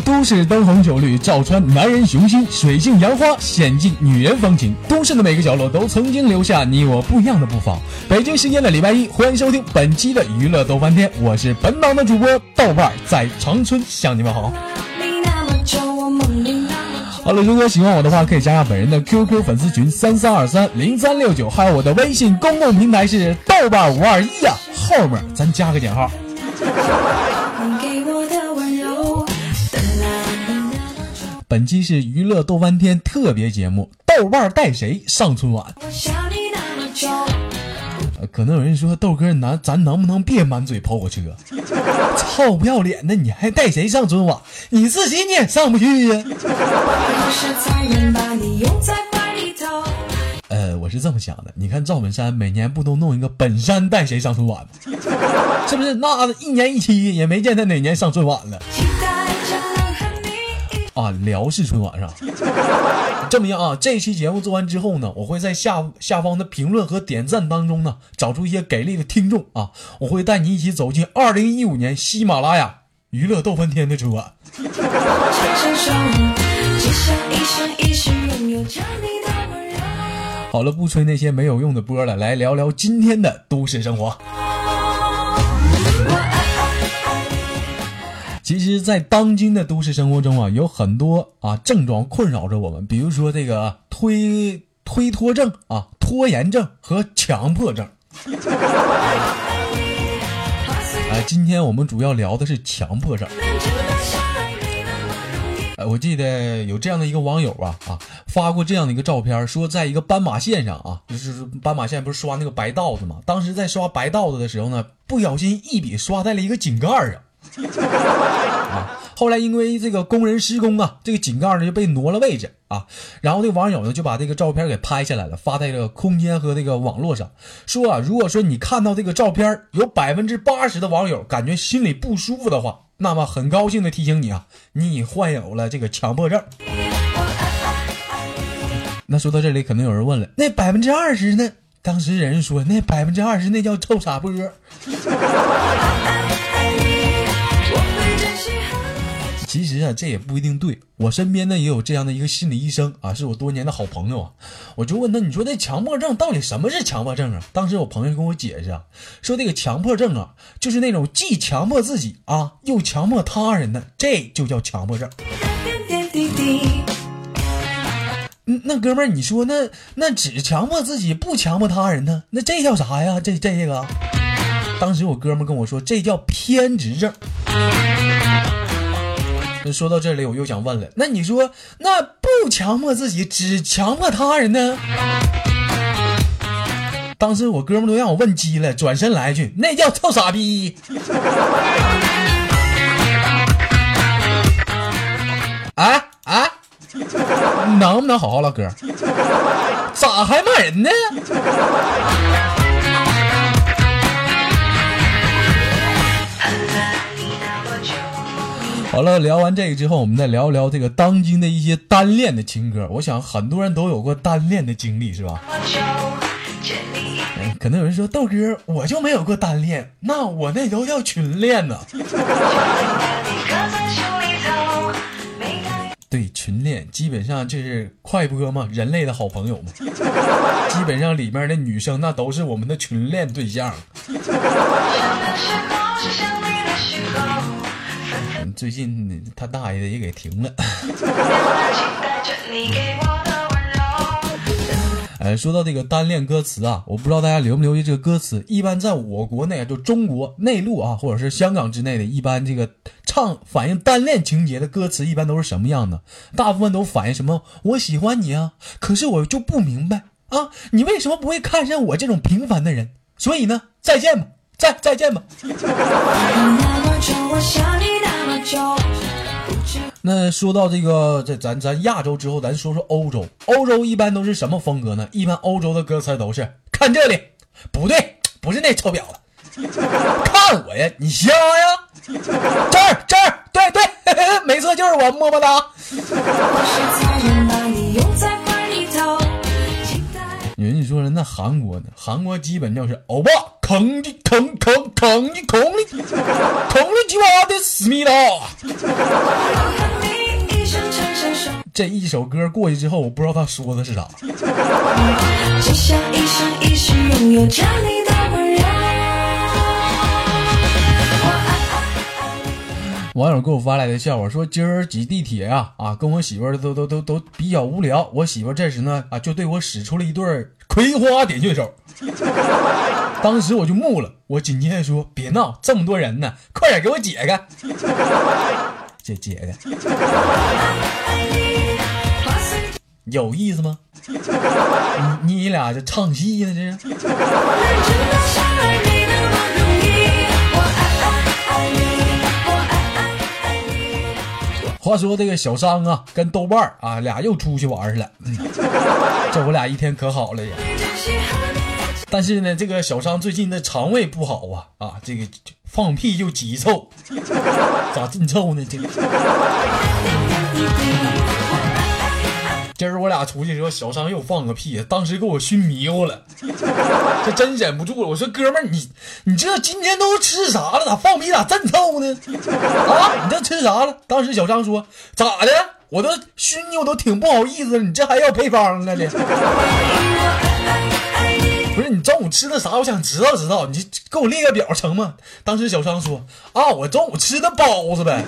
都市灯红酒绿，照穿男人雄心；水性杨花，显尽女人风情。都市的每个角落都曾经留下你我不一样的步伐。北京时间的礼拜一，欢迎收听本期的娱乐逗翻天，我是本档的主播豆瓣，在长春向你们好。好了，如果喜欢我的话，可以加下本人的 QQ 粉丝群三三二三零三六九，还有我的微信公共平台是豆瓣五二一呀，后面咱加个减号。本期是娱乐逗翻天特别节目，豆瓣带谁上春晚？可能有人说豆哥，咱咱能不能别满嘴跑火车？操不要脸的，你还带谁上春晚？你自己你也上不去呀。呃，我是这么想的，你看赵本山每年不都弄一个本山带谁上春晚吗？是不是？那一年一期也没见他哪年上春晚了。啊，辽视春晚上，这么样啊？这期节目做完之后呢，我会在下下方的评论和点赞当中呢，找出一些给力的听众啊，我会带你一起走进二零一五年喜马拉雅娱乐逗翻天的春晚。好了，不吹那些没有用的波了，来聊聊今天的都市生活。其实，在当今的都市生活中啊，有很多啊症状困扰着我们，比如说这个推推脱症啊、拖延症和强迫症。哎，今天我们主要聊的是强迫症。哎，我记得有这样的一个网友啊啊发过这样的一个照片，说在一个斑马线上啊，就是斑马线不是刷那个白道子吗？当时在刷白道子的时候呢，不小心一笔刷在了一个井盖上。啊！后来因为这个工人施工啊，这个井盖呢就被挪了位置啊。然后这网友呢就把这个照片给拍下来了，发在这个空间和这个网络上，说啊，如果说你看到这个照片，有百分之八十的网友感觉心里不舒服的话，那么很高兴的提醒你啊，你患有了这个强迫症。那说到这里，可能有人问了，那百分之二十呢？当时人说，那百分之二十那叫臭傻波。其实啊，这也不一定对。我身边呢也有这样的一个心理医生啊，是我多年的好朋友啊。我就问他，你说这强迫症到底什么是强迫症啊？当时我朋友跟我解释啊，说这个强迫症啊，就是那种既强迫自己啊，又强迫他人的，这就叫强迫症。嗯，那哥们儿，你说那那只强迫自己不强迫他人呢？那这叫啥呀？这这个？当时我哥们跟我说，这叫偏执症。那说到这里，我又想问了，那你说，那不强迫自己，只强迫他人呢？当时我哥们都让我问急了，转身来一句，那叫臭傻逼。啊啊，能不能好好唠嗑？咋还骂人呢？好了，聊完这个之后，我们再聊一聊这个当今的一些单恋的情歌。我想很多人都有过单恋的经历，是吧？可能有人说豆哥，我就没有过单恋，那我那都叫群恋呢。对，群恋基本上就是快播嘛，人类的好朋友嘛。基本上里面的女生那都是我们的群恋对象。最近他大爷的也给停了。哎，说到这个单恋歌词啊，我不知道大家留不留意这个歌词。一般在我国内，就中国内陆啊，或者是香港之内的，一般这个唱反映单恋情节的歌词，一般都是什么样的？大部分都反映什么？我喜欢你啊，可是我就不明白啊，你为什么不会看上我这种平凡的人？所以呢，再见吧，再再见吧。那说到这个，这咱咱亚洲之后，咱说说欧洲。欧洲一般都是什么风格呢？一般欧洲的歌词都是看这里，不对，不是那臭婊子，看我呀，你瞎呀？这儿这儿，对对，没错，就是我，么么哒。有人说了，那韩国呢？韩国基本就是欧巴，疼的疼疼疼的疼的疼的鸡巴的思密达。这一首歌过去之后，我不知道他说的是啥。就像一生一世拥有着你网友给我发来的笑话说：“今儿挤地铁呀，啊，跟我媳妇儿都都都都比较无聊。我媳妇儿这时呢，啊，就对我使出了一对葵花点穴手。当时我就木了，我紧接着说：别闹，这么多人呢，快点给我解开。这解开，有意思吗？你你俩这唱戏呢？这是。”话说这个小张啊，跟豆瓣啊俩又出去玩去了。这我俩一天可好了呀。但是呢，这个小张最近的肠胃不好啊啊，这个放屁就急臭，咋这么臭呢？这个。今儿我俩出去时候，小张又放个屁，当时给我熏迷糊了，这真忍不住了。我说哥们儿，你你这今天都吃啥了？咋放屁咋这么臭呢？啊，你这吃啥了？当时小张说咋的？我都熏你，我都挺不好意思了，你这还要配方呢？你 不是你中午吃的啥？我想知道知道，你给我列个表成吗？当时小张说啊，我中午吃的包子呗。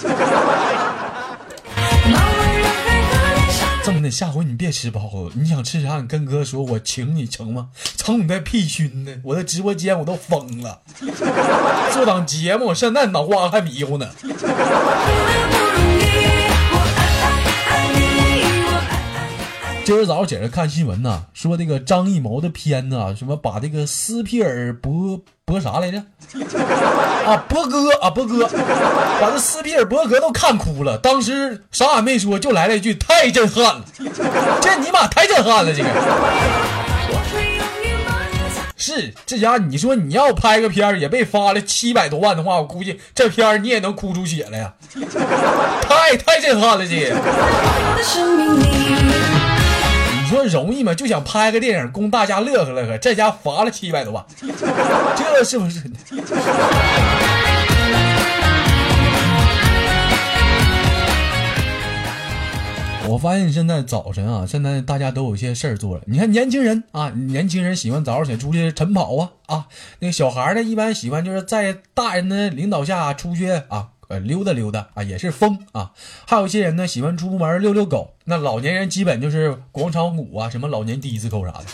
这么的，下回你别吃包子，你想吃啥？你跟哥说，我请你成吗？成你那屁熏的，我的直播间我都疯了。做档节目，现在脑瓜还迷糊呢。今儿早上起来看新闻呢，说那个张艺谋的片子啊，什么把这个斯皮尔伯伯啥来着？啊，伯哥啊，伯哥，把这斯皮尔伯格都看哭了。当时啥也没说，就来了一句：“太震撼了！”这尼玛太震撼了，这个。是这家，你说你要拍个片儿也被发了七百多万的话，我估计这片儿你也能哭出血来呀！太太震撼了，这个。你说容易吗？就想拍个电影供大家乐呵乐呵，这家罚了七百多万，这是不是？我发现现在早晨啊，现在大家都有些事儿做了。你看年轻人啊，年轻人喜欢早上起来出去晨跑啊啊，那个小孩呢，一般喜欢就是在大人的领导下出去啊。呃，溜达溜达啊，也是疯啊。还有一些人呢，喜欢出门遛遛狗。那老年人基本就是广场舞啊，什么老年迪斯科啥的。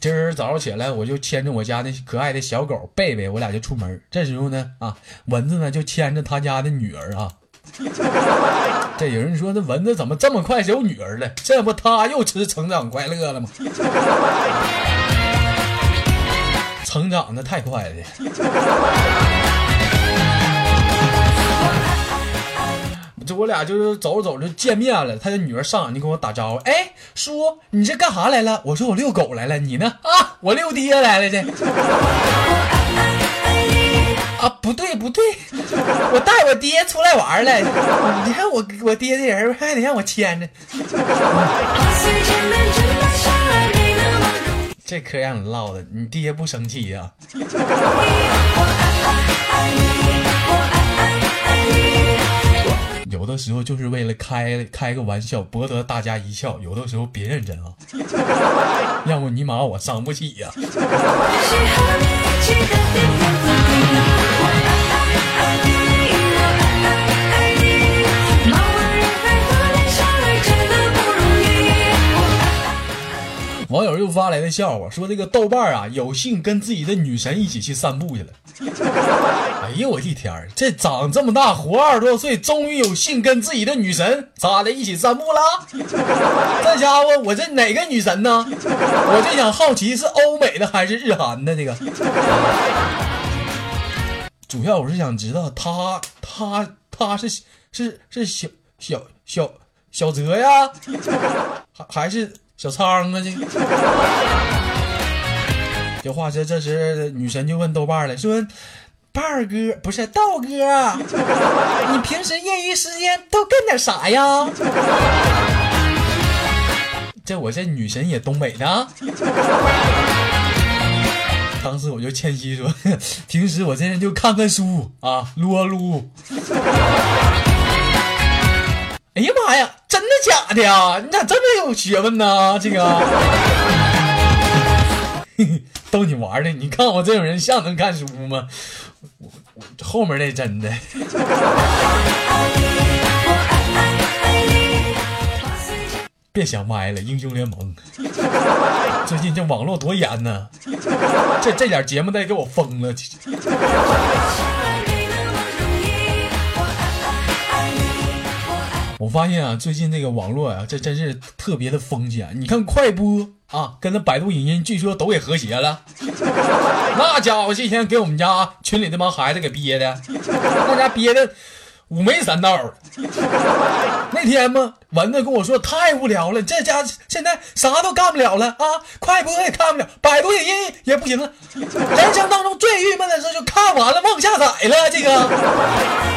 今儿早上起来，我就牵着我家那可爱的小狗贝贝，我俩就出门。这时候呢，啊，蚊子呢就牵着他家的女儿啊。这有人说，这蚊子怎么这么快就有女儿了？这不他又吃成长快乐了吗？成长的太快了，这我俩就是走着走着见面了。他的女儿上来就跟我打招呼：“哎，叔，你这干啥来了？”我说：“我遛狗来了。”你呢？啊，我遛爹来了这。啊，不对不对，我带我爹出来玩了。你看我我爹这人还得让我牵着。这嗑让你唠的，你爹不生气呀？有的时候就是为了开开个玩笑，博得大家一笑；有的时候别认真啊，要不尼玛我伤不起呀。网友又发来的笑话，说这个豆瓣啊，有幸跟自己的女神一起去散步去了。哎呦我的天儿，这长这么大活二十多岁，终于有幸跟自己的女神咋的一起散步了？这家伙，我这哪个女神呢？我就想好奇是欧美的还是日韩的这个？主要我是想知道他他他是是是小小小小泽呀，还还是小仓啊？这。这话说，这时女神就问豆瓣了，说：“瓣儿哥不是道哥，你平时业余时间都干点啥呀？”这我这女神也东北的。当时我就谦虚说：“平时我这人就看看书啊，撸啊撸。”哎呀，真的假的呀？你咋这么有学问呢？这个，逗你玩的。你看我这种人像能看书吗？我我后面那真的。别想歪了，英雄联盟。最近这网络多严呢，这这点节目得给我封了。发现啊，最近这个网络啊，这真是特别的风险。你看快播啊，跟那百度影音据说都给和谐了。那家伙这天给我们家群里那帮孩子给憋的，那家憋的五眉三道。那天嘛，蚊子跟我说太无聊了，这家现在啥都干不了了啊，快播也看不了，百度影音也不行了。人生当中最郁闷的事就看完了忘下载了，这个。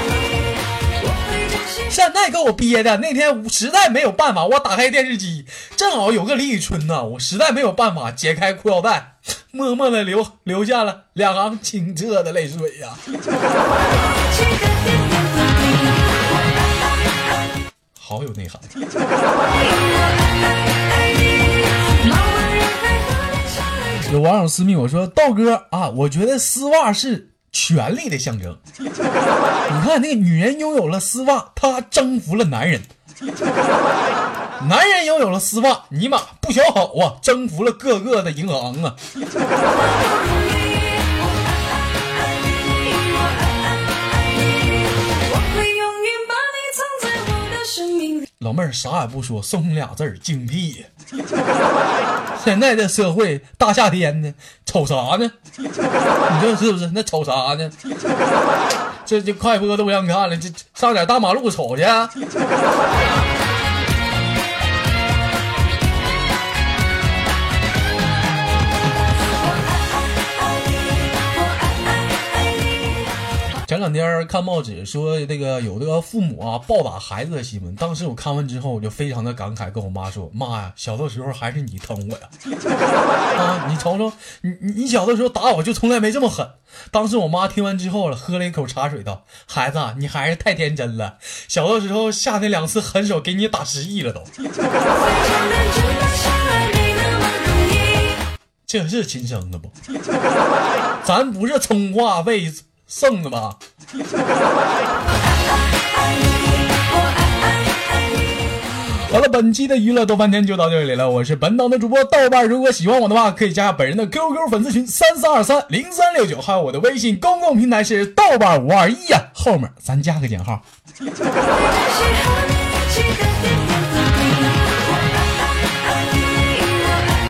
现在给我憋的，那天实在没有办法，我打开电视机，正好有个李宇春呢，我实在没有办法解开裤腰带，默默的流流下了两行清澈的泪水呀。好有内涵。有网友私密我说：“道哥啊，我觉得丝袜是。”权力的象征，你看那个女人拥有了丝袜，她征服了男人；男人拥有了丝袜，尼玛不小好啊，征服了各个的银行啊！老妹儿啥也不说，送你俩字儿：精辟。现在这社会，大夏天的，瞅啥呢？你说是不是？那瞅啥呢？这这快播都不让看了，这上点大马路瞅去。前两天看报纸说，那个有这个父母啊暴打孩子的新闻。当时我看完之后，我就非常的感慨，跟我妈说：“妈呀，小的时候还是你疼我呀！啊，你瞅瞅，你你小的时候打我就从来没这么狠。”当时我妈听完之后了，喝了一口茶水，道：“孩子，你还是太天真了。小的时候下那两次狠手，给你打失忆了都。”这是亲生的不？咱不是充话费。剩的吧。好了，本期的娱乐豆瓣天就到这里了。我是本档的主播豆瓣，如果喜欢我的话，可以加本人的 QQ 粉丝群三四二三零三六九，还有我的微信公共平台是豆瓣五二一呀，后面咱加个减号。